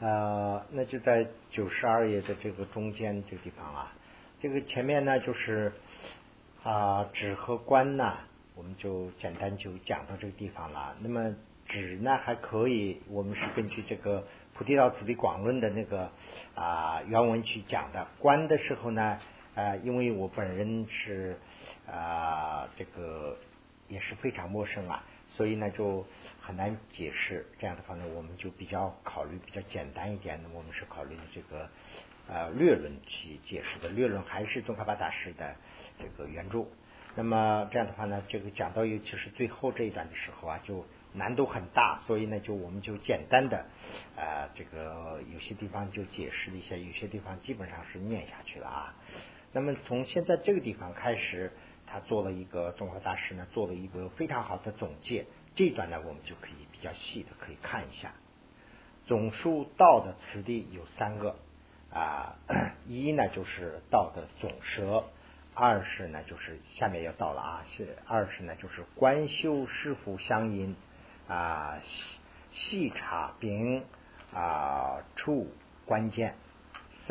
呃，那就在九十二页的这个中间这个地方啊，这个前面呢就是啊指和观呢，我们就简单就讲到这个地方了。那么指呢还可以，我们是根据这个菩提道次第广论的那个啊原文去讲的。观的时候呢，啊，因为我本人是啊这个也是非常陌生啊。所以呢，就很难解释。这样的话呢，我们就比较考虑比较简单一点的。我们是考虑这个呃略论去解释的。略论还是宗喀巴大师的这个原著。那么这样的话呢，这个讲到尤其是最后这一段的时候啊，就难度很大。所以呢，就我们就简单的啊，这个有些地方就解释了一下，有些地方基本上是念下去了啊。那么从现在这个地方开始。他做了一个综合大师呢，做了一个非常好的总结。这一段呢，我们就可以比较细的可以看一下。总书道的词地有三个啊，一呢就是道的总舌，二是呢就是下面要到了啊，是二是呢就是观修师傅相应啊，细细察并啊处关键。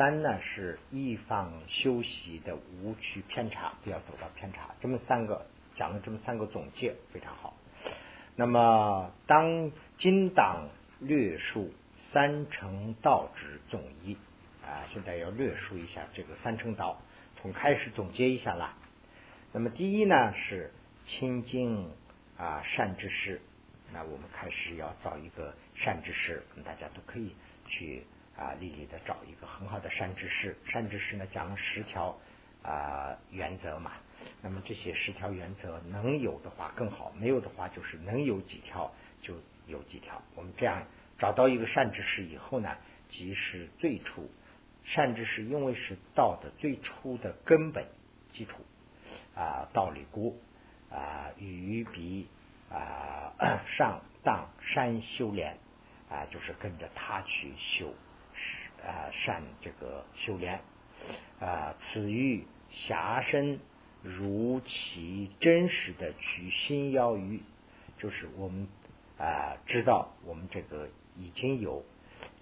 三呢是一方休息的无趣偏差，不要走到偏差。这么三个讲了这么三个总结非常好。那么当今党略述三乘道之总义啊，现在要略述一下这个三乘道，从开始总结一下啦。那么第一呢是清净啊善知识，那我们开始要找一个善知识，我们大家都可以去。啊，立立的找一个很好的善知识，善知识呢讲十条啊原则嘛。那么这些十条原则能有的话更好，没有的话就是能有几条就有几条。我们这样找到一个善知识以后呢，即是最初善知识，因为是道的最初的根本基础啊，道理故啊，与比啊 上当山修炼啊，就是跟着他去修。啊，善这个修炼啊，此欲狭身如其真实的取心要欲，就是我们啊知道我们这个已经有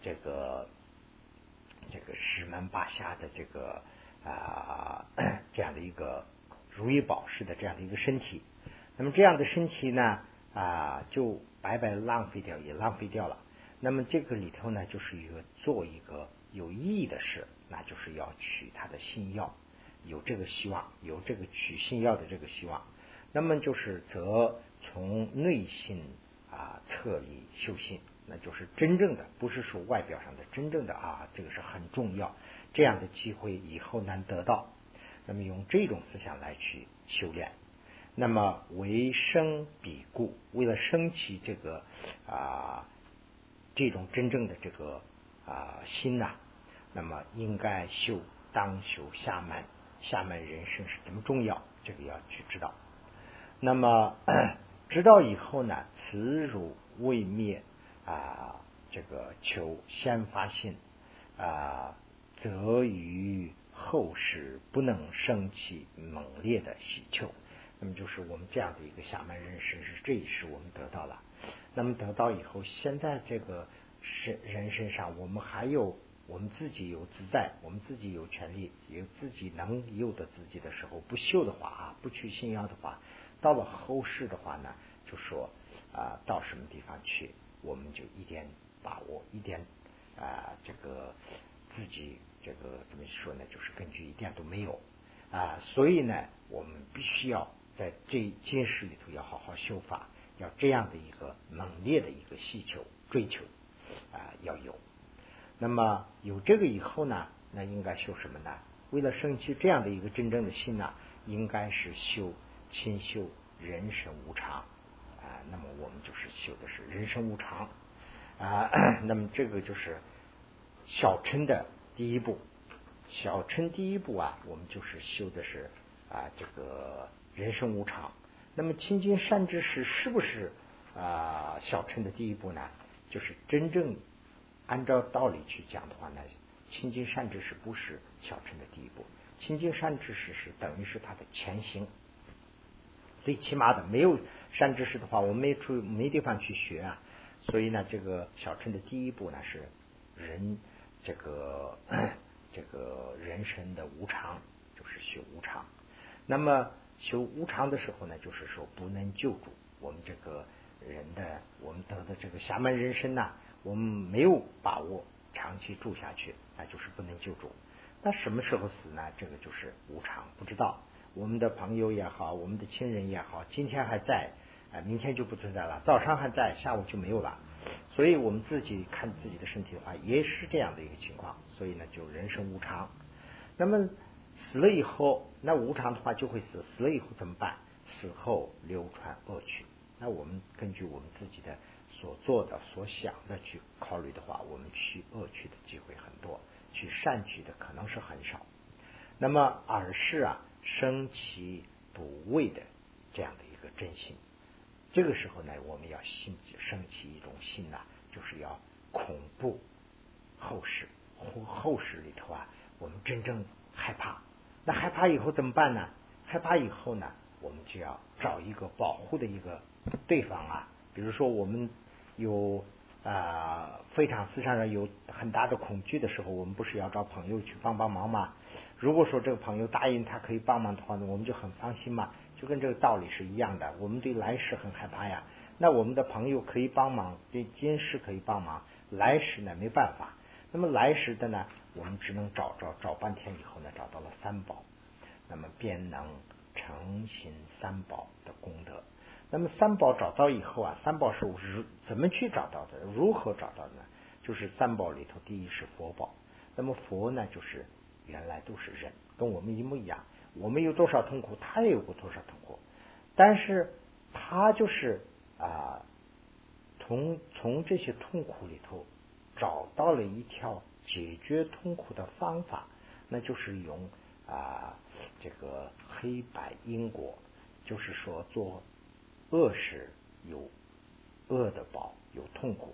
这个这个十门八下的这个啊这样的一个如意宝似的这样的一个身体，那么这样的身体呢啊就白白浪费掉，也浪费掉了。那么这个里头呢，就是一个做一个有意义的事，那就是要取他的心药，有这个希望，有这个取心药的这个希望。那么就是则从内心啊彻底修心，那就是真正的，不是说外表上的，真正的啊，这个是很重要。这样的机会以后难得到，那么用这种思想来去修炼，那么为生彼故，为了升起这个啊。这种真正的这个啊心呐，那么应该修当修下门，下门人生是怎么重要？这个要去知道。那么 知道以后呢，此汝未灭啊，这个求先发心啊，则于后世不能升起猛烈的喜求。那么就是我们这样的一个下门人生，是这一世我们得到了。那么得到以后，现在这个身人身上，我们还有我们自己有自在，我们自己有权利，有自己能有的自己的时候，不修的话啊，不去信仰的话，到了后世的话呢，就说啊，到什么地方去，我们就一点把握，一点啊，这个自己这个怎么说呢？就是根据一点都没有啊，所以呢，我们必须要在这一今世里头要好好修法。要这样的一个猛烈的一个需求追求啊，要有。那么有这个以后呢，那应该修什么呢？为了升起这样的一个真正的心呢，应该是修清修人生无常啊。那么我们就是修的是人生无常啊。那么这个就是小乘的第一步。小乘第一步啊，我们就是修的是啊这个人生无常。那么清净善知识是不是啊小乘的第一步呢？就是真正按照道理去讲的话呢，清净善知识不是小乘的第一步，清净善知识是等于是他的前行，最起码的没有善知识的话，我们没出没地方去学啊。所以呢，这个小乘的第一步呢是人这个这个人生的无常，就是修无常。那么修无常的时候呢，就是说不能救主我们这个人的，我们得的这个侠门人生呐，我们没有把握长期住下去，那就是不能救主。那什么时候死呢？这个就是无常，不知道。我们的朋友也好，我们的亲人也好，今天还在，哎，明天就不存在了；早上还在，下午就没有了。所以我们自己看自己的身体的话，也是这样的一个情况。所以呢，就人生无常。那么死了以后，那无常的话就会死。死了以后怎么办？死后流传恶趣。那我们根据我们自己的所做的、所想的去考虑的话，我们去恶趣的机会很多，去善趣的可能是很少。那么耳是啊。生其不畏的这样的一个真心，这个时候呢，我们要心升起一种心呐，就是要恐怖后世后后世里头啊，我们真正害怕。那害怕以后怎么办呢？害怕以后呢，我们就要找一个保护的一个对方啊，比如说我们有。啊，非常思想上有很大的恐惧的时候，我们不是要找朋友去帮帮忙吗？如果说这个朋友答应他可以帮忙的话呢，我们就很放心嘛，就跟这个道理是一样的。我们对来世很害怕呀，那我们的朋友可以帮忙，对今世可以帮忙，来世呢没办法。那么来世的呢，我们只能找找找半天以后呢，找到了三宝，那么便能成心三宝的功德。那么三宝找到以后啊，三宝是如怎么去找到的？如何找到的呢？就是三宝里头，第一是佛宝。那么佛呢，就是原来都是人，跟我们一模一样。我们有多少痛苦，他也有过多少痛苦。但是他就是啊，从从这些痛苦里头找到了一条解决痛苦的方法，那就是用啊这个黑白因果，就是说做。恶事有恶的报，有痛苦；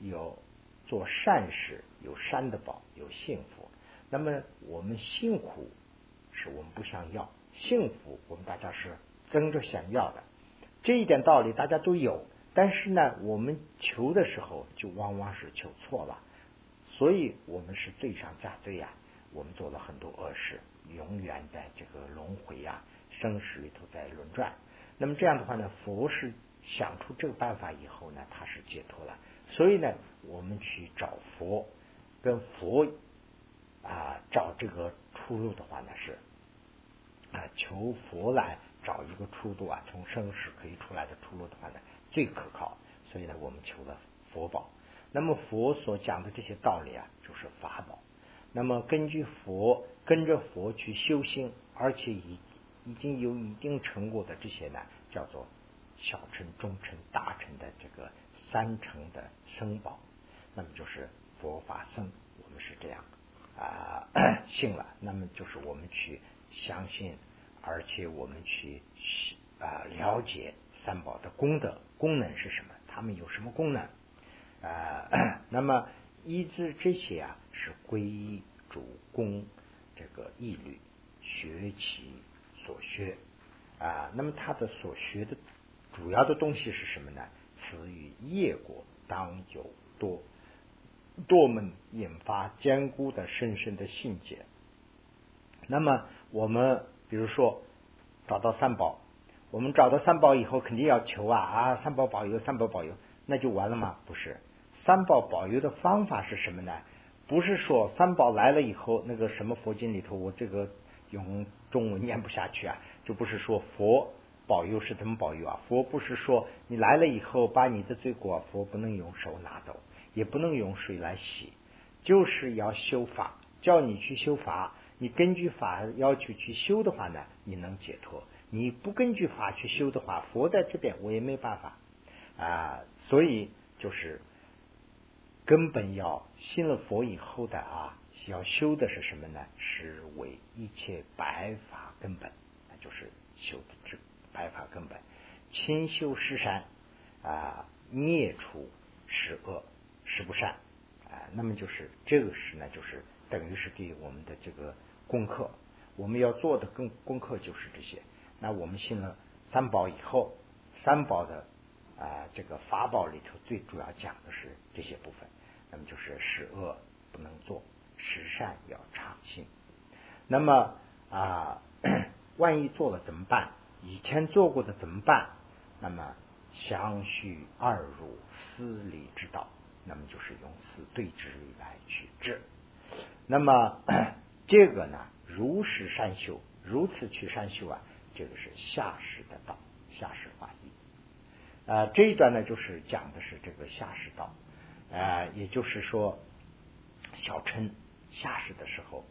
有做善事有善的报，有幸福。那么我们辛苦是我们不想要，幸福我们大家是争着想要的。这一点道理大家都有，但是呢，我们求的时候就往往是求错了，所以我们是罪上加罪呀。我们做了很多恶事，永远在这个轮回呀、生死里头在轮转。那么这样的话呢，佛是想出这个办法以后呢，他是解脱了。所以呢，我们去找佛，跟佛啊找这个出路的话呢，是啊求佛来找一个出路啊，从生死可以出来的出路的话呢，最可靠。所以呢，我们求了佛宝。那么佛所讲的这些道理啊，就是法宝。那么根据佛跟着佛去修行，而且已。已经有一定成果的这些呢，叫做小乘、中乘、大乘的这个三乘的僧宝，那么就是佛法僧，我们是这样啊 信了，那么就是我们去相信，而且我们去啊了解三宝的功德。功能是什么，他们有什么功能？啊？那么依之这些啊，是皈依主公这个义律学其。所学啊，那么他的所学的主要的东西是什么呢？此与业果当有多多门引发坚固的深深的信解。那么我们比如说找到三宝，我们找到三宝以后，肯定要求啊啊，三宝保佑，三宝保佑，那就完了吗？不是，三宝保佑的方法是什么呢？不是说三宝来了以后，那个什么佛经里头，我这个。用中文念不下去啊，就不是说佛保佑是怎么保佑啊？佛不是说你来了以后把你的罪过，佛不能用手拿走，也不能用水来洗，就是要修法，叫你去修法。你根据法要求去修的话呢，你能解脱；你不根据法去修的话，佛在这边我也没办法啊。所以就是根本要信了佛以后的啊。要修的是什么呢？是为一切白法根本，那就是修这白法根本，清修十善啊，灭除十恶十不善啊。那么就是这个是呢，就是等于是给我们的这个功课，我们要做的功功课就是这些。那我们信了三宝以后，三宝的啊这个法宝里头最主要讲的是这些部分，那么就是十恶不能做，十善要常行。那么啊，万一做了怎么办？以前做过的怎么办？那么相续二入思理之道，那么就是用此对治理来去治。那么 这个呢，如实善修，如此去善修啊，这个是下士的道，下士法义。啊，这一段呢，就是讲的是这个下士道，呃，也就是说，小乘下士的时候，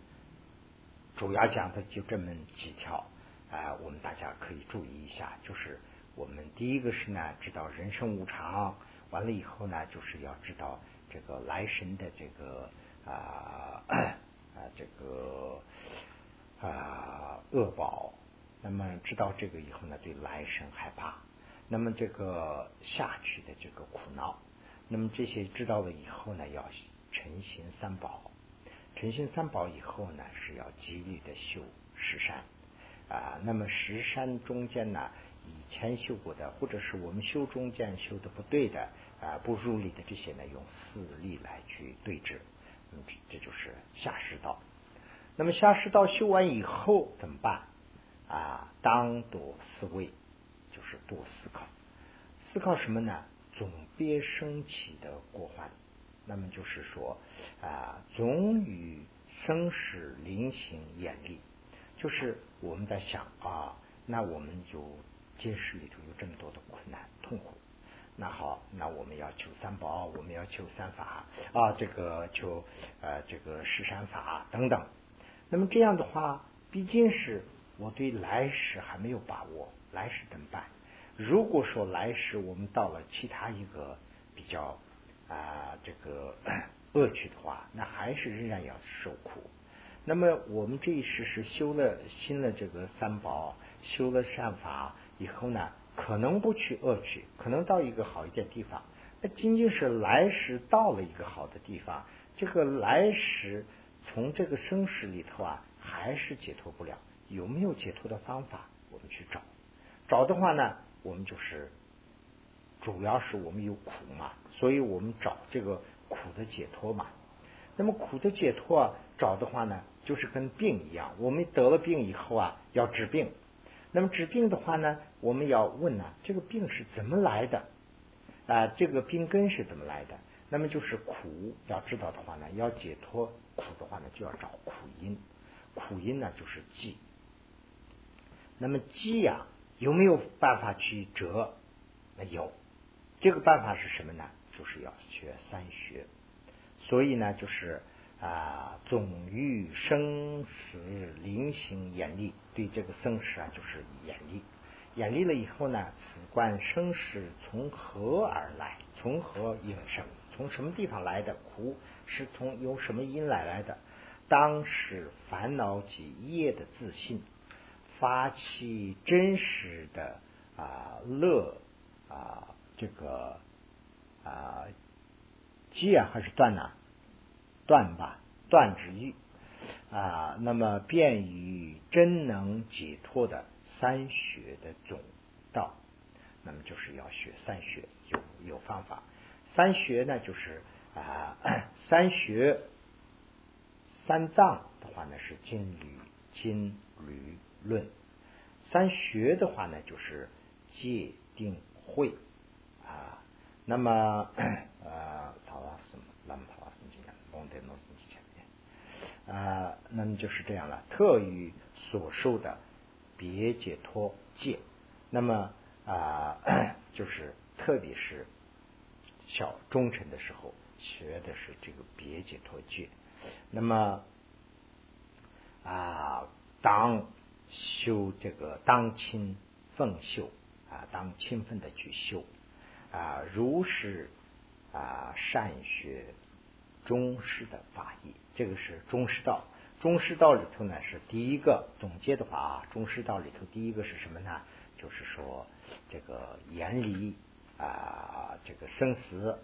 主要讲的就这么几条啊，我们大家可以注意一下，就是我们第一个是呢，知道人生无常，完了以后呢，就是要知道这个来生的这个啊 啊这个啊恶报，那么知道这个以后呢，对来生害怕。那么这个下去的这个苦恼，那么这些知道了以后呢，要诚心三宝，诚心三宝以后呢，是要极力的修十善啊。那么十善中间呢，以前修过的，或者是我们修中间修的不对的啊，不入理的这些呢，用四力来去对治，嗯，这就是下士道。那么下士道修完以后怎么办啊？当多思维。就是多思考，思考什么呢？总别升起的过患，那么就是说啊，总与生死临行眼力，就是我们在想啊，那我们有今世里头有这么多的困难痛苦，那好，那我们要求三宝，我们要求三法啊，这个求呃这个十善法等等。那么这样的话，毕竟是我对来世还没有把握。来世怎么办？如果说来世我们到了其他一个比较啊这个 恶趣的话，那还是仍然要受苦。那么我们这一世是修了新的这个三宝，修了善法以后呢，可能不去恶趣，可能到一个好一点地方。那仅仅是来世到了一个好的地方，这个来世从这个生死里头啊，还是解脱不了。有没有解脱的方法？我们去找。找的话呢，我们就是主要是我们有苦嘛，所以我们找这个苦的解脱嘛。那么苦的解脱啊，找的话呢，就是跟病一样，我们得了病以后啊，要治病。那么治病的话呢，我们要问呢，这个病是怎么来的啊？这个病根是怎么来的？那么就是苦，要知道的话呢，要解脱苦的话呢，就要找苦因。苦因呢，就是忌。那么忌呀。有没有办法去折？那有，这个办法是什么呢？就是要学三学。所以呢，就是啊，总欲生死临行眼力，对这个生死啊，就是眼力。眼力了以后呢，此观生死从何而来？从何应生？从什么地方来的？苦是从由什么因来来的？当时烦恼及业的自信。发起真实的啊乐啊这个啊戒还是断呢？断吧，断之欲啊。那么便于真能解脱的三学的总道，那么就是要学三学，有有方法。三学呢，就是啊 三学三藏的话呢是金缕金缕。论三学的话呢，就是戒定慧啊。那么呃，陶老师，那么陶老师讲，龙德老师前面啊，那么就是这样了。特于所受的别解脱戒，那么啊，就是特别是小忠臣的时候学的是这个别解脱戒。那么啊，当修这个当亲奉修啊，当勤奋的去修啊，如是啊善学中师的法义，这个是中师道。中师道里头呢是第一个总结的话啊，中师道里头第一个是什么呢？就是说这个严离啊，这个生死，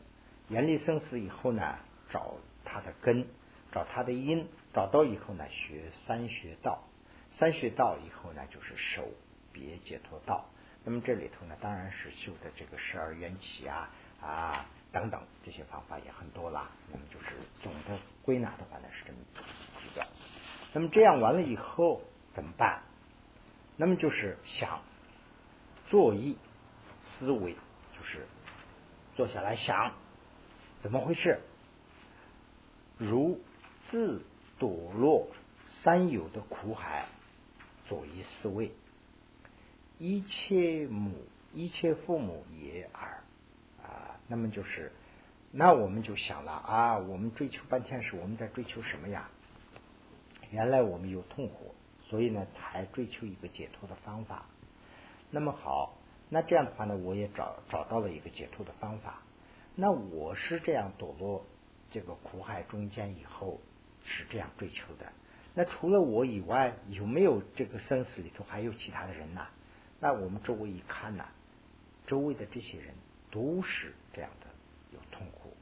严离生死以后呢，找它的根，找它的因，找到以后呢，学三学道。三学道以后呢，就是守别解脱道。那么这里头呢，当然是修的这个十二缘起啊啊等等这些方法也很多啦。那么就是总的归纳的话呢是这么几个。那么这样完了以后怎么办？那么就是想、作意、思维，就是坐下来想怎么回事。如自堕落三有的苦海，左一思维，一切母一切父母也耳啊。那么就是，那我们就想了啊，我们追求半天是我们在追求什么呀？原来我们有痛苦，所以呢才追求一个解脱的方法。那么好，那这样的话呢，我也找找到了一个解脱的方法。那我是这样堕落。这个苦海中间以后是这样追求的。那除了我以外，有没有这个生死里头还有其他的人呢？那我们周围一看呢，周围的这些人都是这样的，有痛苦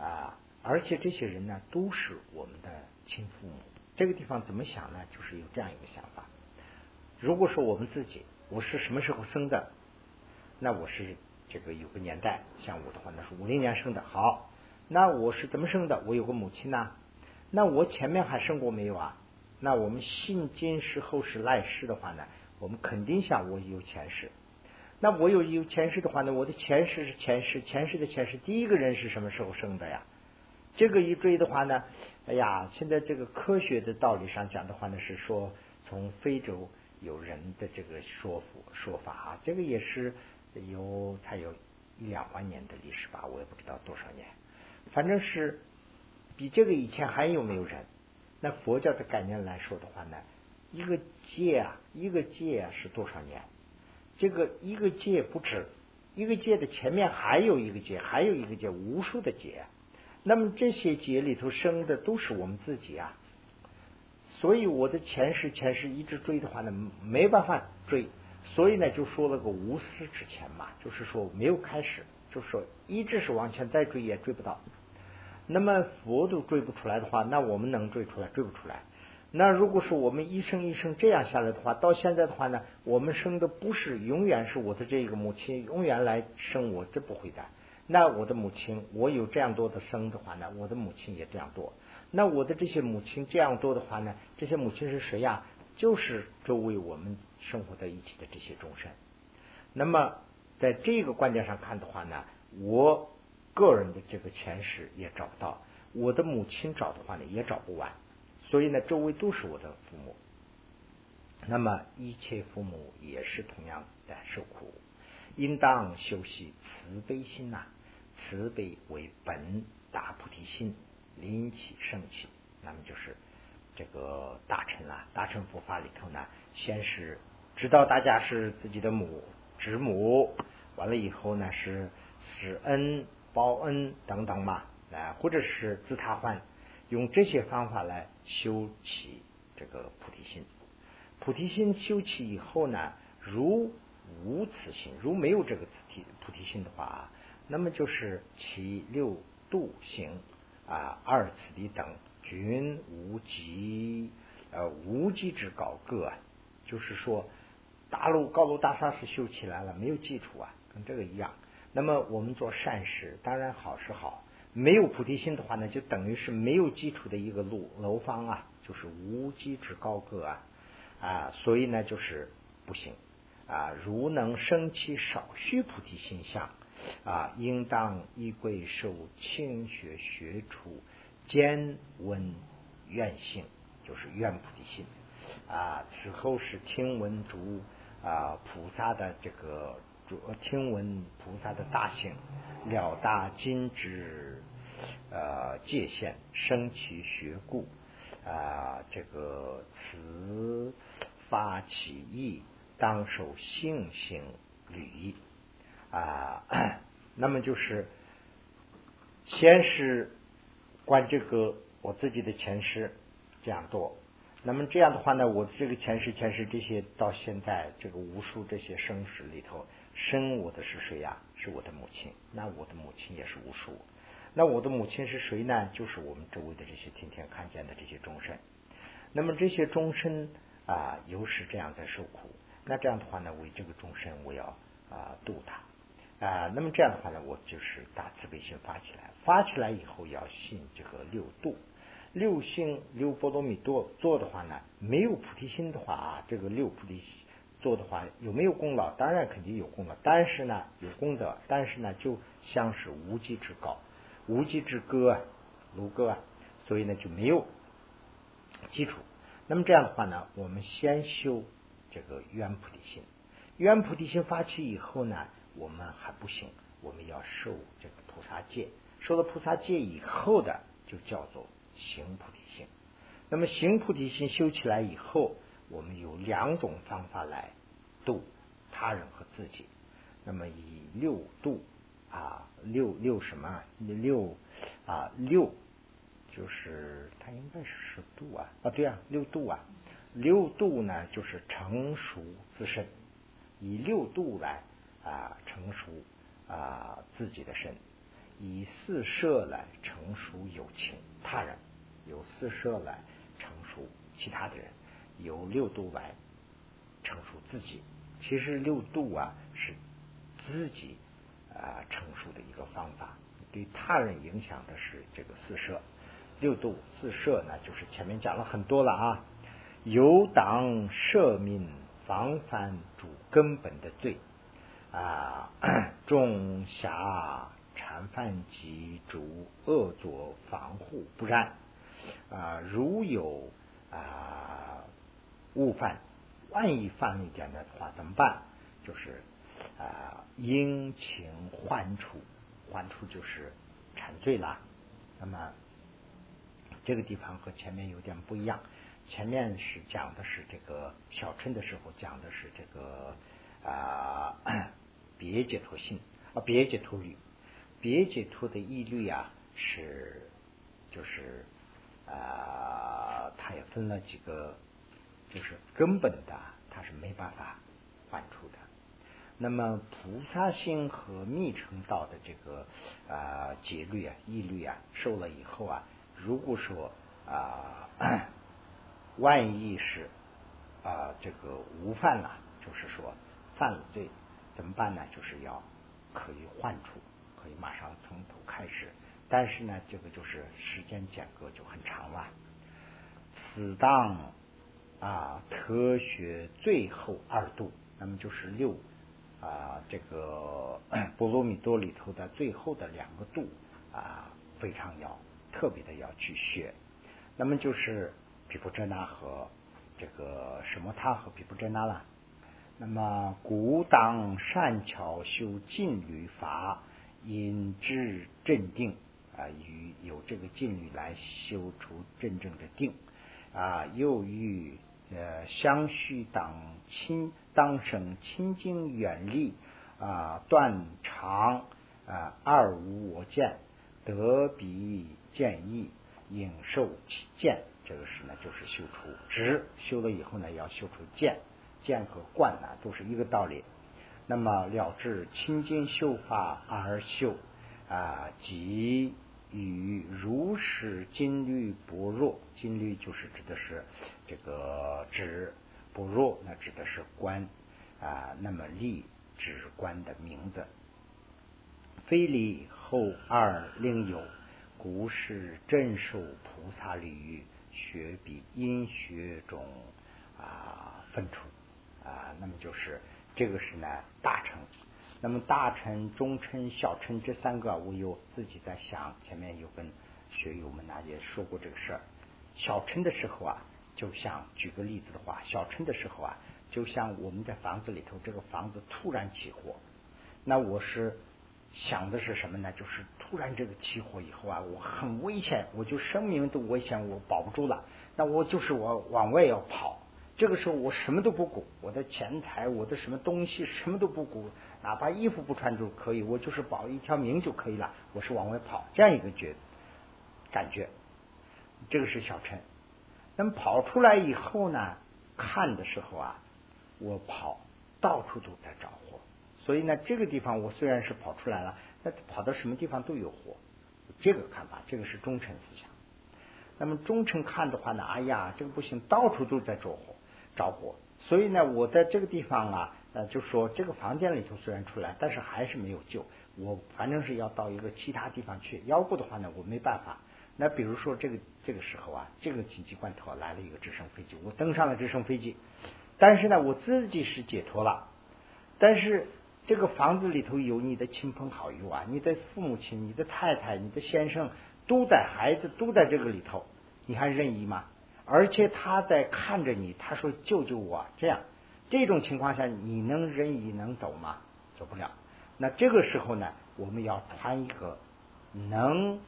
啊，而且这些人呢都是我们的亲父母。这个地方怎么想呢？就是有这样一个想法：如果说我们自己，我是什么时候生的？那我是这个有个年代，像我的话，那是五零年生的。好。那我是怎么生的？我有个母亲呢。那我前面还生过没有啊？那我们信今世后世来世的话呢，我们肯定想我有前世。那我有有前世的话呢，我的前世是前世，前世的前世，第一个人是什么时候生的呀？这个一追的话呢，哎呀，现在这个科学的道理上讲的话呢，是说从非洲有人的这个说服说法啊，这个也是有才有一两万年的历史吧，我也不知道多少年。反正是比这个以前还有没有人？那佛教的概念来说的话呢，一个界啊，一个界啊是多少年？这个一个界不止，一个界的前面还有一个界，还有一个界，无数的界。那么这些界里头生的都是我们自己啊。所以我的前世前世一直追的话呢，没办法追。所以呢，就说了个无始之前嘛，就是说没有开始，就是说一直是往前再追也追不到。那么佛都追不出来的话，那我们能追出来？追不出来。那如果是我们一生一生这样下来的话，到现在的话呢，我们生的不是永远是我的这个母亲永远来生我，这不会的。那我的母亲，我有这样多的生的话呢，我的母亲也这样多。那我的这些母亲这样多的话呢，这些母亲是谁呀？就是周围我们生活在一起的这些众生。那么在这个观点上看的话呢，我。个人的这个前世也找不到，我的母亲找的话呢也找不完，所以呢周围都是我的父母，那么一切父母也是同样的受苦，应当修习慈悲心呐，慈悲为本大菩提心，临起升起，那么就是这个大乘啦，大乘佛法里头呢，先是知道大家是自己的母之母，完了以后呢是施恩。报恩等等嘛，啊，或者是自他换，用这些方法来修起这个菩提心。菩提心修起以后呢，如无此心，如没有这个菩提菩提心的话，那么就是其六度行啊，二次第等均无极呃无极之高个啊，就是说大陆高楼大厦是修起来了，没有基础啊，跟这个一样。那么我们做善事，当然好是好。没有菩提心的话呢，就等于是没有基础的一个路楼房啊，就是无基之高阁啊啊，所以呢就是不行啊。如能生起少虚菩提心相啊，应当依归受清学学处兼闻愿性，就是愿菩提心啊。此后是听闻诸啊菩萨的这个。听闻菩萨的大行，了大今之呃界限，生其学故啊，这个慈发起意，当受性行履啊。那么就是先是观这个我自己的前世这样做。那么这样的话呢，我这个前世前世这些到现在这个无数这些生死里头。生我的是谁呀？是我的母亲。那我的母亲也是无数。那我的母亲是谁呢？就是我们周围的这些天天看见的这些众生。那么这些众生啊，又是这样在受苦。那这样的话呢，为这个众生，我要啊度他啊。那么这样的话呢，我就是大慈悲心发起来。发起来以后要信这个六度六星六波罗蜜多做的话呢，没有菩提心的话啊，这个六菩提心做的话有没有功劳？当然肯定有功劳，但是呢有功德，但是呢就像是无稽之高，无稽之歌啊，卢歌啊，所以呢就没有基础。那么这样的话呢，我们先修这个圆菩提心，圆菩提心发起以后呢，我们还不行，我们要受这个菩萨戒，受了菩萨戒以后的就叫做行菩提心。那么行菩提心修起来以后，我们有两种方法来度他人和自己。那么以六度啊，六六什么六啊六。就是它应该是十度啊。啊对啊六度啊。六度呢就是成熟自身，以六度来啊成熟啊自己的身，以四摄来成熟友情他人，由四摄来成熟其他的人，由六度来成熟自己。其实六度啊是自己啊成熟的一个方法，对他人影响的是这个四摄。六度自摄呢，就是前面讲了很多了啊。有党赦民，防范主根本的罪啊。众侠禅犯及主恶作防护不然啊。如有啊误犯，万一犯了一点的话怎么办？就是啊应请还处，还处就是忏罪啦。那么。这个地方和前面有点不一样，前面是讲的是这个小乘的时候讲的是这个啊别解脱性啊别解脱律，别解脱的义律啊是就是啊它也分了几个，就是根本的它是没办法换出的。那么菩萨心和密乘道的这个啊戒律啊义律啊受了以后啊。如果说啊，万一是啊这个无犯了，就是说犯了罪，怎么办呢？就是要可以换出，可以马上从头开始。但是呢，这个就是时间间隔就很长了。此当啊科学最后二度，那么就是六啊这个 波罗蜜多里头的最后的两个度啊，非常要。特别的要去学，那么就是毗婆遮那和这个什么他和毗婆遮那了。那么古当善巧修禁律法，引致镇定啊，与有这个禁律来修出真正的定啊，又欲呃相续当亲当生清净远离啊断肠啊二无我见得彼。见义引受其见，这个是呢，就是修出直修了以后呢，要修出见，见和观呢都是一个道理。那么了知清净修法而修啊，即与如是金律不弱，金律就是指的是这个指不弱，那指的是观啊。那么立指观的名字，非礼后二另有。古是镇守菩萨礼遇，学比因学中啊分出啊，那么就是这个是呢大乘，那么大乘、中乘、小乘这三个，我有自己在想，前面有跟学友们呢也说过这个事儿。小乘的时候啊，就像举个例子的话，小乘的时候啊，就像我们在房子里头，这个房子突然起火，那我是。想的是什么呢？就是突然这个起火以后啊，我很危险，我就生命都危险，我保不住了。那我就是我往外要跑，这个时候我什么都不顾，我的钱财，我的什么东西什么都不顾，哪怕衣服不穿就可以，我就是保一条命就可以了。我是往外跑，这样一个觉感觉，这个是小陈。那么跑出来以后呢，看的时候啊，我跑到处都在找。所以呢，这个地方我虽然是跑出来了，那跑到什么地方都有火，这个看法，这个是忠诚思想。那么忠诚看的话呢，哎呀，这个不行，到处都在着火，着火。所以呢，我在这个地方啊，呃，就说这个房间里头虽然出来，但是还是没有救。我反正是要到一个其他地方去，要不的话呢，我没办法。那比如说这个这个时候啊，这个紧急关头来了一个直升飞机，我登上了直升飞机，但是呢，我自己是解脱了，但是这个房子里头有你的亲朋好友啊，你的父母亲、你的太太、你的先生都在，孩子都在这个里头，你还任意吗？而且他在看着你，他说救救我，这样这种情况下，你能任意能走吗？走不了。那这个时候呢，我们要穿一个能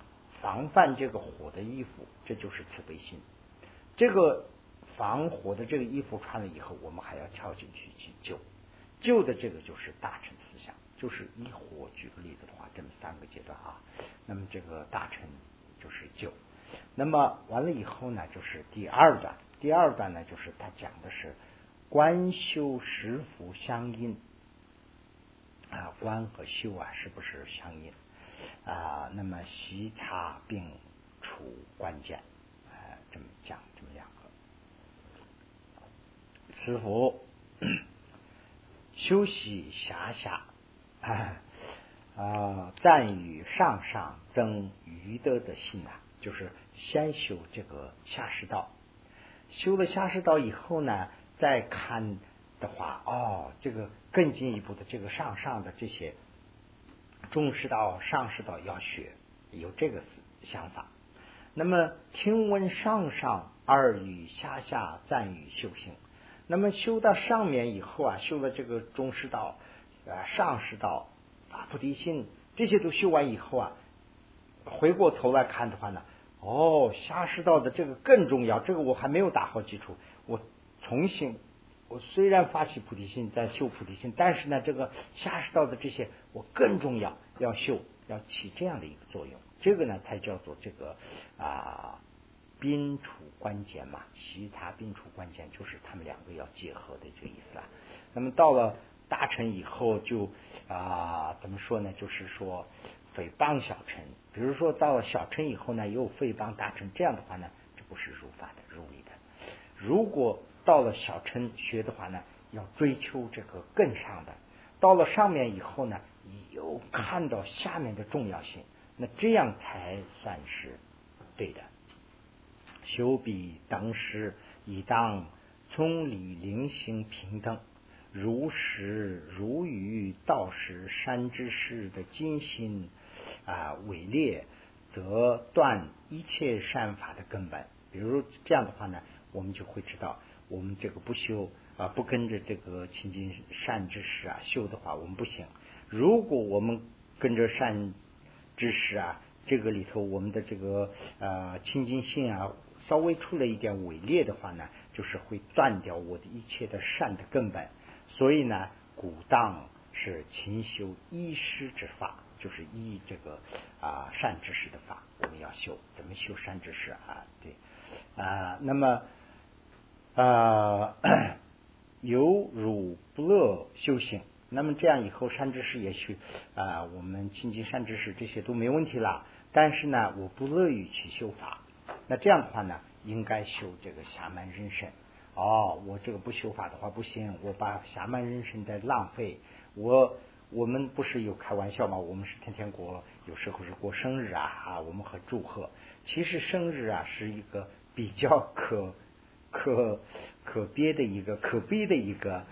防范这个火的衣服，这就是慈悲心。这个防火的这个衣服穿了以后，我们还要跳进去去救。救的这个就是大臣思想，就是以火举个例子的话，这么三个阶段啊。那么这个大臣就是救。那么完了以后呢，就是第二段。第二段呢，就是他讲的是观修实福相应啊，观和修啊，是不是相应啊？那么习察并处关键啊，这么讲这么两个。师傅 休息暇暇啊，赞与上上增余德的心呐。就是先修这个下士道，修了下士道以后呢，再看的话，哦，这个更进一步的这个上上的这些中士道、上士道要学，有这个想法。那么听闻上上二语下下赞语修行，那么修到上面以后啊，修了这个中士道、啊上士道、发菩提心，这些都修完以后啊。回过头来看的话呢，哦，下士道的这个更重要，这个我还没有打好基础，我重新，我虽然发起菩提心，在修菩提心，但是呢，这个下士道的这些我更重要，要修，要起这样的一个作用，这个呢才叫做这个啊，宾处关键嘛，其他宾处关键就是他们两个要结合的这个意思了。那么到了大成以后，就啊，怎么说呢？就是说。诽谤小乘，比如说到了小乘以后呢，又诽谤大乘，这样的话呢，这不是如法的、如理的。如果到了小乘学的话呢，要追求这个更上的；到了上面以后呢，又看到下面的重要性，那这样才算是对的。修比当时以当从理灵行平等。如实如语道时山之士的精心啊伪劣，则断一切善法的根本。比如这样的话呢，我们就会知道，我们这个不修啊，不跟着这个清净善知识啊修的话，我们不行。如果我们跟着善知识啊，这个里头我们的这个呃清净性啊，稍微出了一点伪劣的话呢，就是会断掉我的一切的善的根本。所以呢，古当是勤修医师之法，就是依这个啊善知识的法，我们要修，怎么修善知识啊？对啊，那么啊，有辱不乐修行，那么这样以后善知识也许啊，我们亲近善知识这些都没问题了。但是呢，我不乐于去修法，那这样的话呢，应该修这个侠门人身。哦，我这个不修法的话不行，我把侠满人生在浪费。我我们不是有开玩笑吗？我们是天天过，有时候是过生日啊啊，我们和祝贺。其实生日啊是一个比较可可可憋的一个可悲的一个，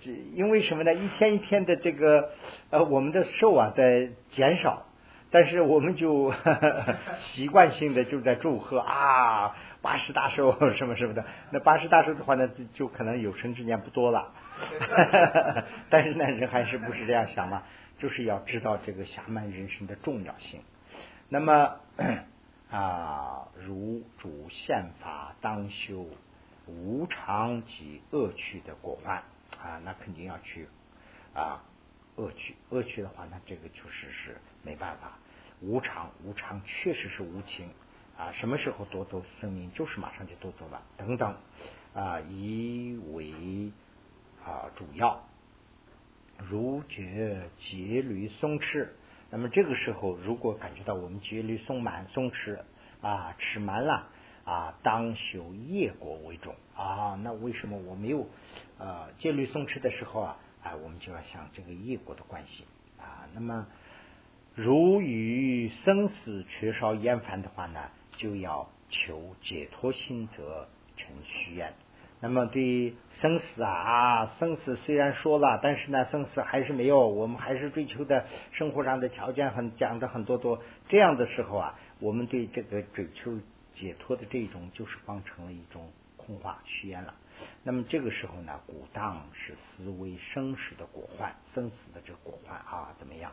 这因为什么呢？一天一天的这个呃，我们的寿啊在减少，但是我们就 习惯性的就在祝贺啊。八十大寿什么什么的，那八十大寿的话呢，就可能有生之年不多了。但是呢，人还是不是这样想嘛？就是要知道这个侠满人生的重要性。那么 啊，如主宪法当修无常及恶趣的果患啊，那肯定要去啊恶趣。恶趣的话，那这个确实是没办法。无常，无常确实是无情。啊，什么时候夺走生命，就是马上就夺走了。等等，啊，以为啊主要，如觉节律松弛。那么这个时候，如果感觉到我们节律松满、松弛啊，吃满了啊，当修业果为重啊。那为什么我没有呃戒律松弛的时候啊？啊，我们就要想这个业果的关系啊。那么如与生死缺少厌烦的话呢？就要求解脱心则成虚愿。那么对生死啊，生死虽然说了，但是呢，生死还是没有，我们还是追求的生活上的条件很讲的很多多。这样的时候啊，我们对这个追求解脱的这种，就是方成了一种空话虚言了。那么这个时候呢，古当是思维生死的果患，生死的这个果患啊，怎么样？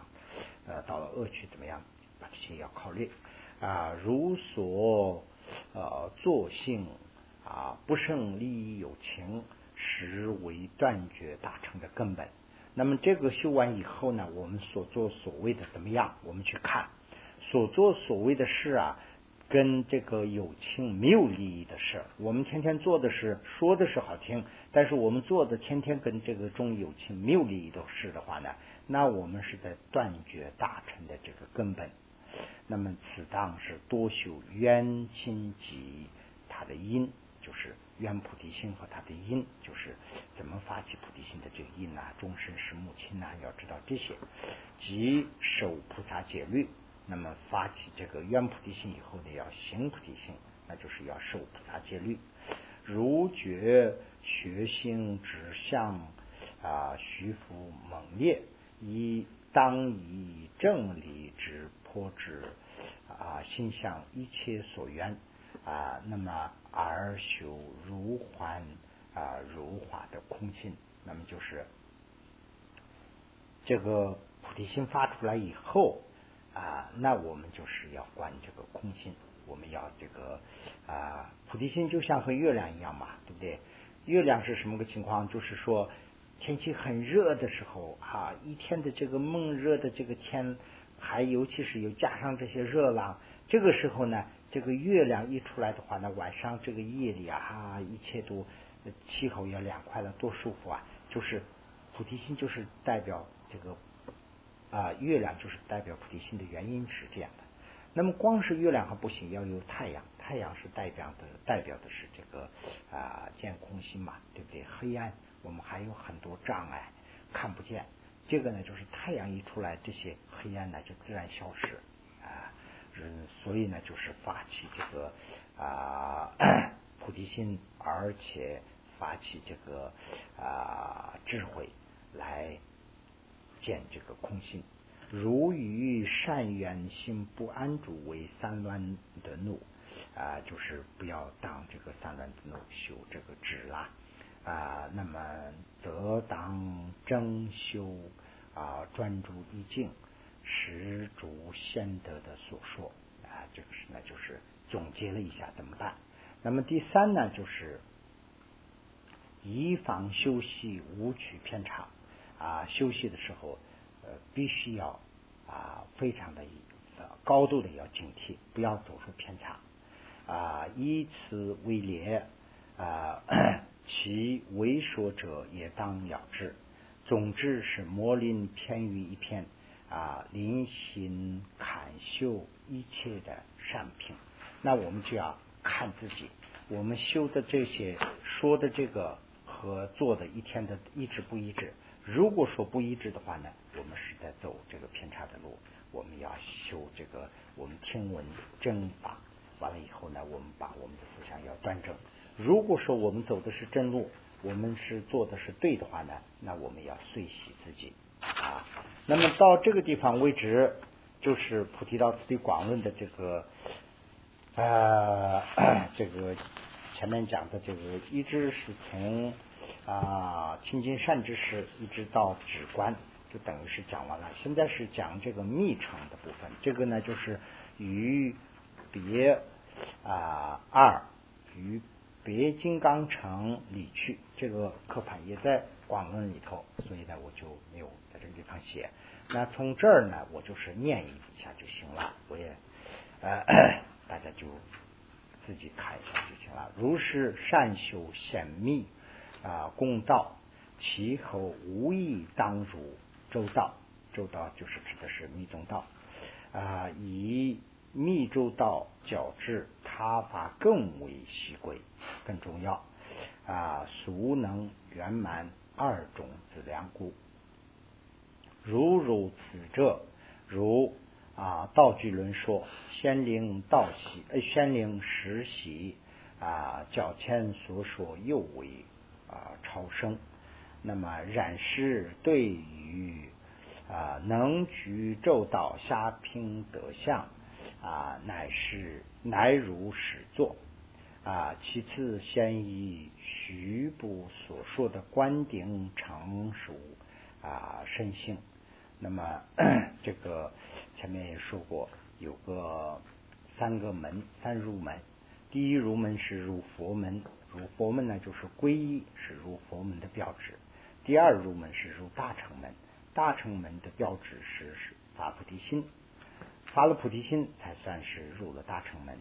呃，到了恶趣怎么样？把这些要考虑啊，如所呃作性。啊，不胜利益有情，实为断绝大成的根本。那么这个修完以后呢，我们所做所谓的怎么样？我们去看所做所谓的事啊，跟这个有情没有利益的事，我们天天做的是说的是好听，但是我们做的天天跟这个中有情没有利益的事的话呢，那我们是在断绝大成的这个根本。那么此当是多修冤亲及他的因。就是愿菩提心和它的因，就是怎么发起菩提心的这个因呐，终身是母亲呐，要知道这些，即受菩萨戒律。那么发起这个愿菩提心以后呢，要行菩提心，那就是要受菩萨戒律。如觉学心指向啊，虚浮猛烈，以当以正理之破之啊，心向一切所愿啊，那么。而修如幻啊如化的空性，那么就是这个菩提心发出来以后啊，那我们就是要观这个空性，我们要这个啊菩提心就像和月亮一样嘛，对不对？月亮是什么个情况？就是说天气很热的时候啊，一天的这个闷热的这个天，还尤其是又加上这些热浪，这个时候呢。这个月亮一出来的话呢，晚上这个夜里啊，哈，一切都气候也凉快了，多舒服啊！就是菩提心，就是代表这个啊，月亮就是代表菩提心的原因是这样的。那么光是月亮还不行，要有太阳，太阳是代表的，代表的是这个啊见空心嘛，对不对？黑暗，我们还有很多障碍看不见，这个呢，就是太阳一出来，这些黑暗呢就自然消失。嗯，所以呢，就是发起这个啊菩提心，而且发起这个啊智慧来见这个空心。如与善缘心不安住为三乱的怒啊，就是不要当这个三乱的怒修这个智啦啊，那么则当正修啊专注一境。十足先得的所说啊，这个是呢，就是总结了一下怎么办？那么第三呢，就是以防休息无取偏差啊，休息的时候呃，必须要啊，非常的高度的要警惕，不要走出偏差啊。以此为烈啊，其为说者也当了之。总之是魔林偏于一片。啊，临行砍修一切的善品，那我们就要看自己，我们修的这些说的这个和做的一天的一致不一致。如果说不一致的话呢，我们是在走这个偏差的路。我们要修这个，我们听闻正法，完了以后呢，我们把我们的思想要端正。如果说我们走的是正路，我们是做的是对的话呢，那我们要随喜自己。啊，那么到这个地方为止，就是菩提道次第广论的这个呃，这个前面讲的这个，一直是从啊清净善知识一直到止观，就等于是讲完了。现在是讲这个密乘的部分，这个呢就是与别啊二与别金刚乘理去，这个课盘也在广论里头，所以呢我就没有在。这个地方写，那从这儿呢，我就是念一下就行了。我也呃，大家就自己看一下就行了。如是善修显密啊，公道，其后无意当如周道。周道就是指的是密宗道啊，以密周道较之他法更为稀贵，更重要啊，俗能圆满二种子良故。如如此者，如啊，道具论说，先令道喜，呃，先令实习啊，较前所说又为啊超生。那么然师对于啊能举咒道下平德相啊，乃是乃如始作啊。其次，先以徐部所说的观顶成熟啊身性。那么 这个前面也说过，有个三个门，三入门。第一入门是入佛门，入佛门呢就是皈依，是入佛门的标志。第二入门是入大乘门，大乘门的标志是发菩提心，发了菩提心才算是入了大乘门。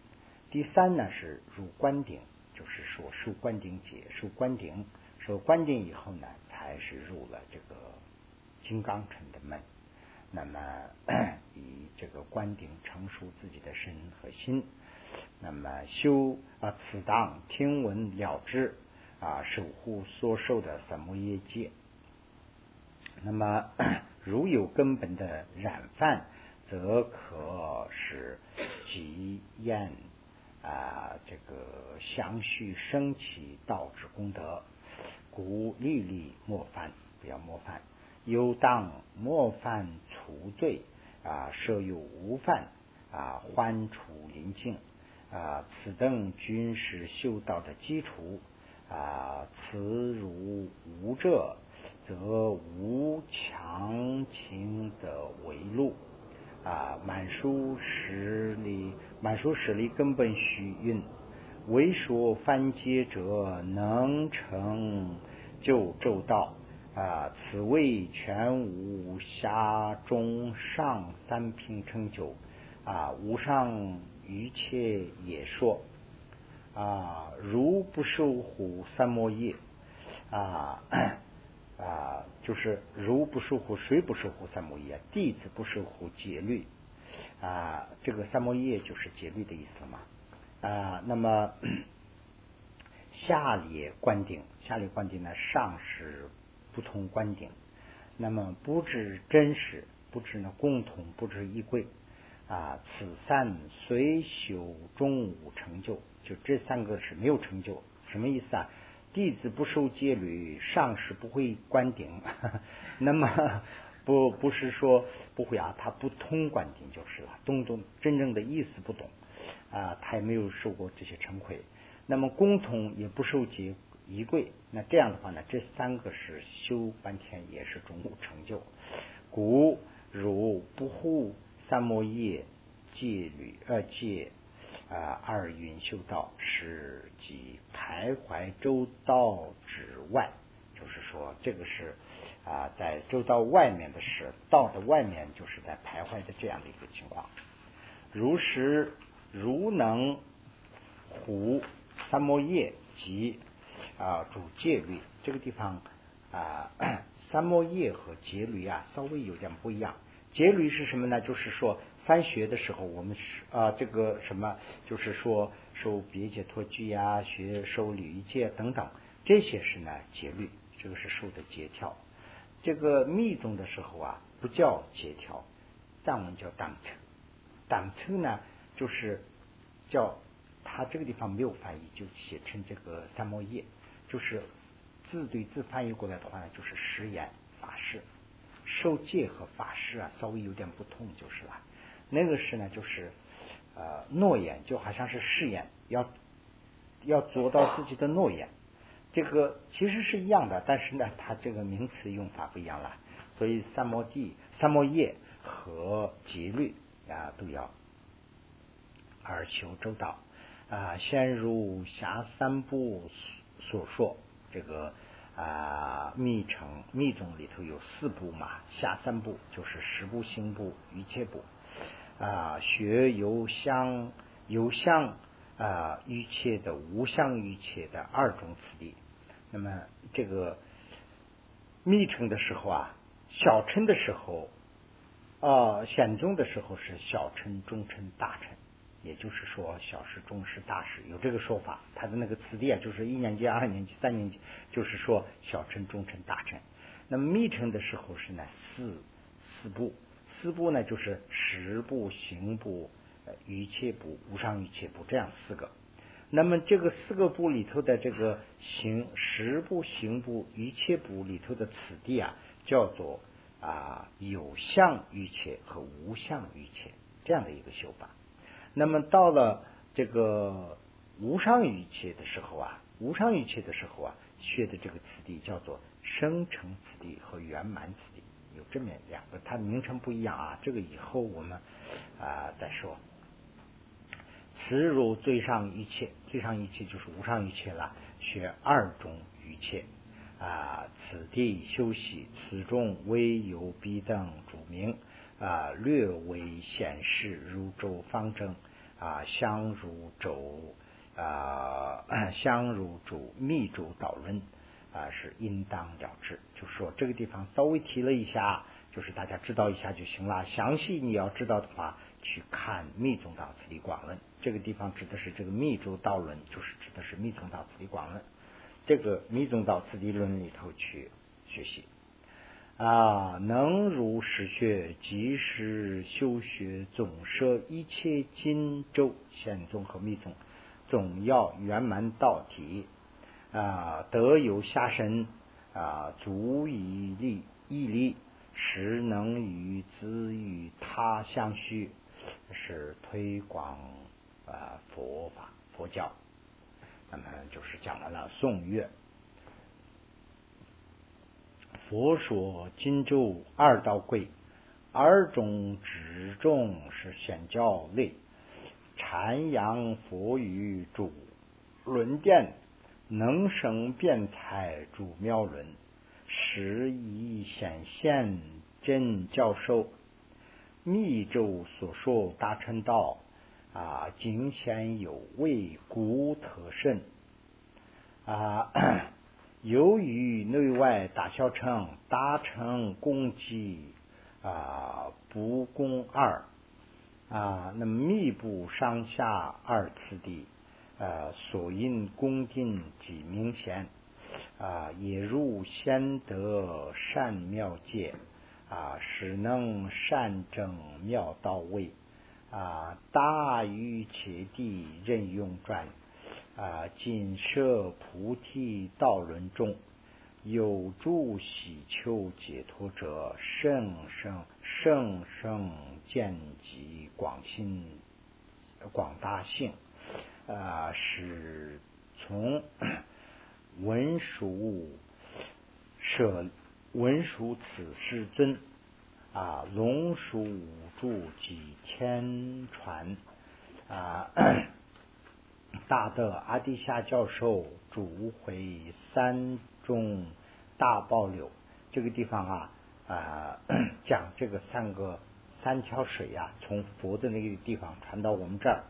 第三呢是入关顶，就是说受关顶解，受关顶，受关顶以后呢，才是入了这个金刚城的门。那么 以这个关顶成熟自己的身和心，那么修啊此当听闻了知。啊，守护所受的三摩耶戒。那么，如有根本的染犯，则可使积厌，这个相续升起，道之功德。故历历莫犯，不要莫犯。有当莫犯除罪啊，设有无犯啊，欢处临境啊，此等均是修道的基础。啊，此如无者，则无强情的为路。啊，满书实力，满书实力根本虚运。为说犯戒者能成就周道。啊，此谓全无下中上三品成就。啊，无上一切也说。啊，如不守护三摩耶啊 啊，就是如不守护，谁不守护三摩耶？弟子不守护戒律啊，这个三摩耶就是戒律的意思嘛啊。那么 下列观顶，下列观顶呢，上是不同观顶，那么不知真实，不知呢共同，不知一贵啊。此三虽修终无成就。就这三个是没有成就，什么意思啊？弟子不受戒律，上师不会观顶，那么 不不是说不会啊，他不通观顶就是了，东东真正的意思不懂啊，他也没有受过这些成馈。那么共通也不受戒仪贵，那这样的话呢，这三个是修半天也是中无成就。故如不护三摩耶戒律呃戒。啊，二云修道是即徘徊周道之外，就是说这个是啊，在周道外面的是道的外面，就是在徘徊的这样的一个情况。如实如能胡三摩叶及啊主戒律这个地方 啊，三摩叶和戒律啊稍微有点不一样。戒律是什么呢？就是说。三学的时候，我们是啊，这个什么，就是说受别解脱具呀，学受礼戒等等，这些是呢戒律，这个是受的戒条。这个密宗的时候啊，不叫戒条，藏文叫党称。党称呢，就是叫他这个地方没有翻译，就写成这个三摩耶，就是字对字翻译过来的话呢，就是食言法事。受戒和法事啊，稍微有点不同就是了。那个是呢，就是呃诺言，就好像是誓言，要要做到自己的诺言。这个其实是一样的，但是呢，它这个名词用法不一样了。所以三摩地、三摩耶和戒律啊都要而求周到啊。先如下三部所说，这个啊密乘密宗里头有四部嘛，下三部就是十部、行部、一切部。啊，学有相有相啊，一切的无相一切的二种次第。那么这个密乘的时候啊，小乘的时候啊，显宗的时候是小乘、中乘、大乘，也就是说小师、中师、大师有这个说法。他的那个词典，就是一年级、二年级、三年级，就是说小乘、中乘、大乘。那么密乘的时候是呢四四部。四部呢，就是十部、行部、余切部、无上余切部这样四个。那么这个四个部里头的这个行十部、行部、余切部里头的此地啊，叫做啊有相语切和无相语切这样的一个修法。那么到了这个无上一切的时候啊，无上一切的时候啊，学的这个此地叫做生成此地和圆满此地。有这么两个，它名称不一样啊。这个以后我们啊再说。此如最上一切，最上一切就是无上一切了。学二种一切啊，此地休息，此中微有彼等主名啊，略微显示如周方正啊，相如周啊，相如周密周导论。啊，是应当了之。就是说，这个地方稍微提了一下，就是大家知道一下就行了。详细你要知道的话，去看《密宗道次第广论》。这个地方指的是这个《密宗道论》，就是指的是《密宗道次第广论》。这个《密宗道次第论》里头去学习啊，能如实学，即时修学，总摄一切经咒、显宗和密宗，总要圆满道体。啊，德有下身啊，足以立毅力，实能与子与他相续，是推广啊佛法佛教。那么就是讲完了宋乐。佛说金州二道贵，二种之众是显教类，禅阳佛语主轮殿。能生辩才主妙论，时以显现真教授。密咒所说大乘道啊，尽显有为故特甚啊。由于内外大小乘大乘共济啊，不共二。啊，那么密布上下二次第。呃，所因恭敬即明显啊，也如先得善妙界啊，使能善正妙到位。啊，大于切地任用转啊，尽摄菩提道轮中有助喜求解脱者，甚生甚生见及广心广大性。啊，使从 文殊舍文殊此世尊啊，龙树五柱及天传啊，大德阿底夏教授主回三中大报流这个地方啊啊，讲这个三个三条水呀，从佛的那个地方传到我们这儿。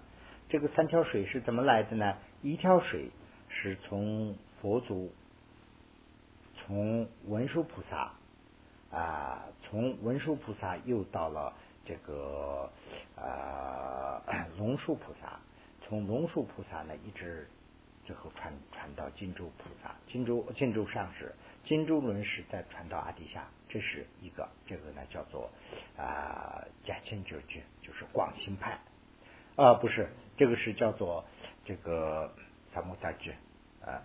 这个三条水是怎么来的呢？一条水是从佛祖，从文殊菩萨啊，从文殊菩萨又到了这个呃龙树菩萨，从龙树菩萨呢一直最后传传到金珠菩萨，金珠金珠上师，金珠轮是再传到阿底下，这是一个，这个呢叫做啊假千九句，就是广心派。啊，不是，这个是叫做这个萨摩达句啊，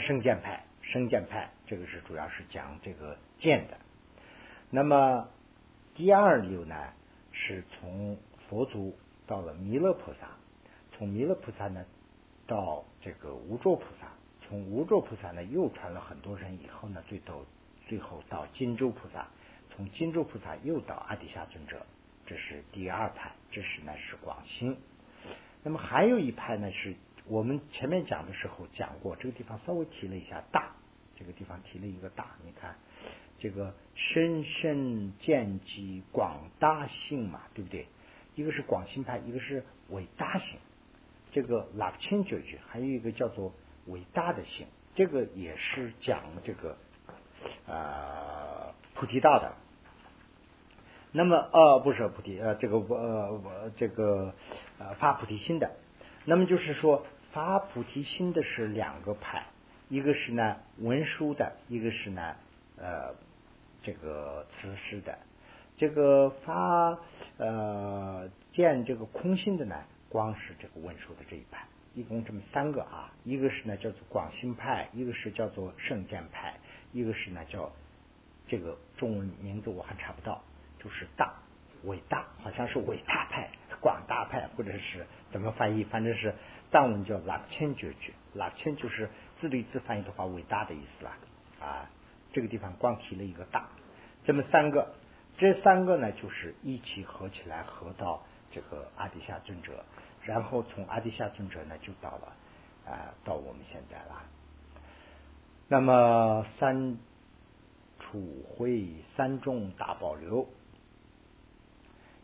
圣剑派，圣剑派，这个是主要是讲这个剑的。那么第二流呢，是从佛祖到了弥勒菩萨，从弥勒菩萨呢到这个无著菩萨，从无著菩萨呢又传了很多人以后呢，最后最后到金洲菩萨，从金洲菩萨又到阿底夏尊者。这是第二派，这是呢是广兴。那么还有一派呢，是我们前面讲的时候讲过，这个地方稍微提了一下大，这个地方提了一个大，你看这个深深见机广大性嘛，对不对？一个是广兴派，一个是伟大性。这个拉钦九句，还有一个叫做伟大的性，这个也是讲这个啊菩提道的。那么，呃，不是菩提，呃，这个，呃，我这个，呃，发菩提心的。那么就是说，发菩提心的是两个派，一个是呢文殊的，一个是呢，呃，这个慈师的。这个发呃见这个空性的呢，光是这个文殊的这一派，一共这么三个啊，一个是呢叫做广兴派，一个是叫做圣剑派，一个是呢叫这个中文名字我还查不到，就是大伟大，好像是伟大派、广大派，或者是怎么翻译，反正是藏文叫拉千绝句，拉千就是自对自翻译的话，伟大的意思啦啊。这个地方光提了一个大，这么三个，这三个呢就是一起合起来合到这个阿底夏尊者，然后从阿底夏尊者呢就到了啊到我们现在了。那么三处会三众大保留，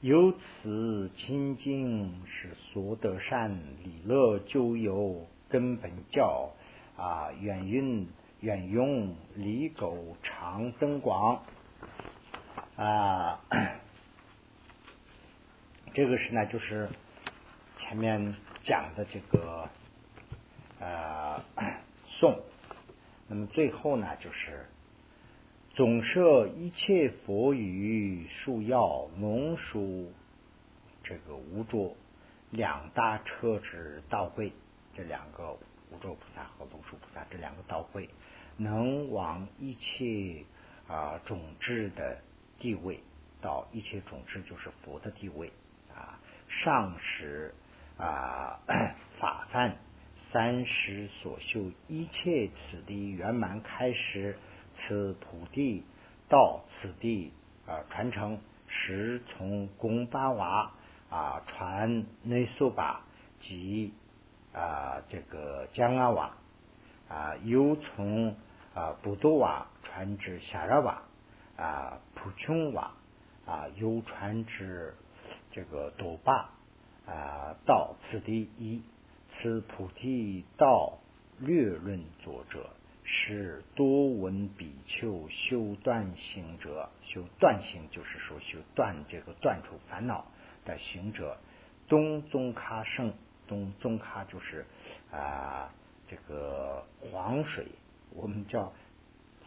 由此清净是所得善理乐就有根本教啊远运。远用离狗长增广啊，这个是呢，就是前面讲的这个呃 颂。那么最后呢，就是总摄一切佛语树药龙属这个无著两大车之道会，这两个无著菩萨和龙树菩萨这两个道会。能往一切啊种智的地位，到一切种智就是佛的地位啊，上使啊 法范三十所修一切此地圆满开始，此土地到此地啊传承时从贡巴瓦啊传内苏巴及啊这个江阿瓦啊又从。啊，布多瓦传至夏热瓦，啊，普琼瓦，啊，又传至这个多巴，啊，到此第一，此菩提道略论作者是多闻比丘修断行者，修断行就是说修断这个断除烦恼的行者，东宗喀圣，东宗喀就是啊这个黄水。我们叫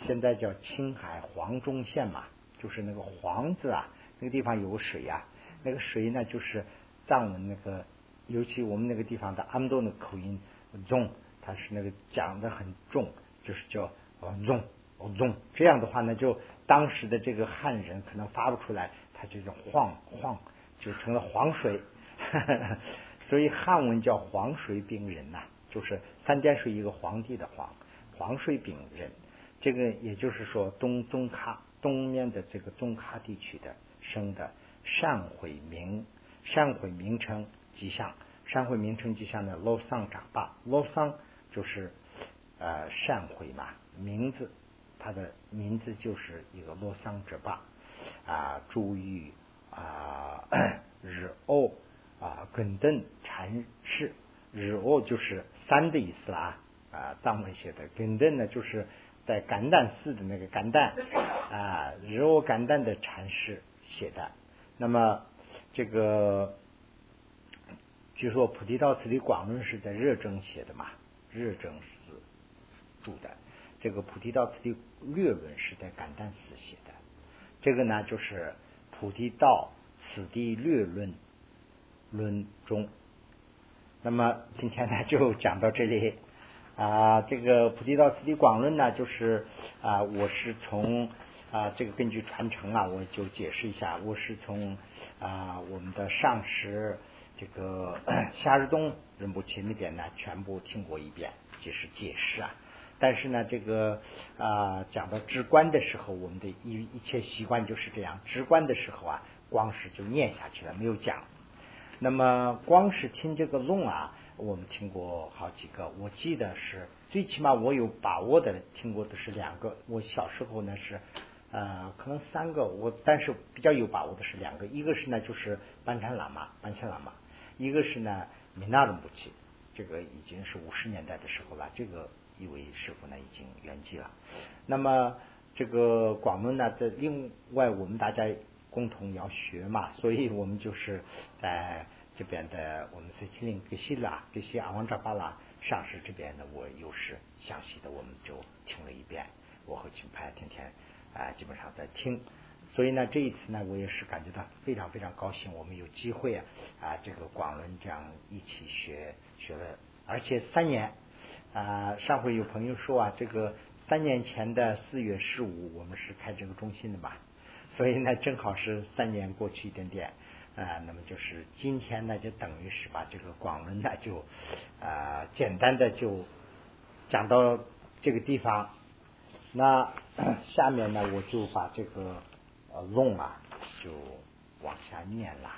现在叫青海黄中县嘛，就是那个黄字啊，那个地方有水呀，那个水呢就是藏文那个，尤其我们那个地方的安多的口音重，它是那个讲的很重，就是叫哦重重，这样的话呢，就当时的这个汉人可能发不出来，他就叫晃晃，就成了黄水，所以汉文叫黄水病人呐，就是三点水一个皇帝的皇。黄水饼人，这个也就是说东宗喀东面的这个宗喀地区的生的善会名善会名称吉祥善会名称吉祥的罗桑长坝罗桑就是呃善会嘛名字，他的名字就是一个罗桑之坝啊注意啊 日欧啊根登禅师日欧就是三的意思啦。啊，藏文写的根登呢，就是在甘丹寺的那个甘丹啊，日我甘丹的禅师写的。那么这个据说菩提道次第广论是在热蒸写的嘛，热蒸寺住的。这个菩提道次第略论是在甘丹寺写的。这个呢，就是菩提道此地略论论中。那么今天呢，就讲到这里。啊，这个菩提道次第广论呢，就是啊，我是从啊这个根据传承啊，我就解释一下，我是从啊我们的上师这个夏日东仁波切那边呢，全部听过一遍，就是解释啊。但是呢，这个啊讲到直观的时候，我们的一一切习惯就是这样，直观的时候啊，光是就念下去了，没有讲。那么光是听这个论啊。我们听过好几个，我记得是最起码我有把握的听过的是两个。我小时候呢是呃可能三个，我但是比较有把握的是两个，一个是呢就是班禅喇嘛，班禅喇嘛，一个是呢米纳伦布齐，这个已经是五十年代的时候了，这个一位师傅呢已经圆寂了。那么这个广论呢，在另外我们大家共同要学嘛，所以我们就是在。这边的我们是吉林格西拉格西阿旺扎巴拉上师这边呢，我又是详细的，我们就听了一遍。我和秦派天天啊，基本上在听。所以呢，这一次呢，我也是感觉到非常非常高兴，我们有机会啊啊，这个广论这样一起学学了，而且三年啊，上回有朋友说啊，这个三年前的四月十五，我们是开这个中心的吧，所以呢，正好是三年过去一点点啊，那么就是今天呢，就等于是把这个广论呢，就啊简单的就讲到这个地方。那 下面呢，我就把这个呃弄啊，就往下念了。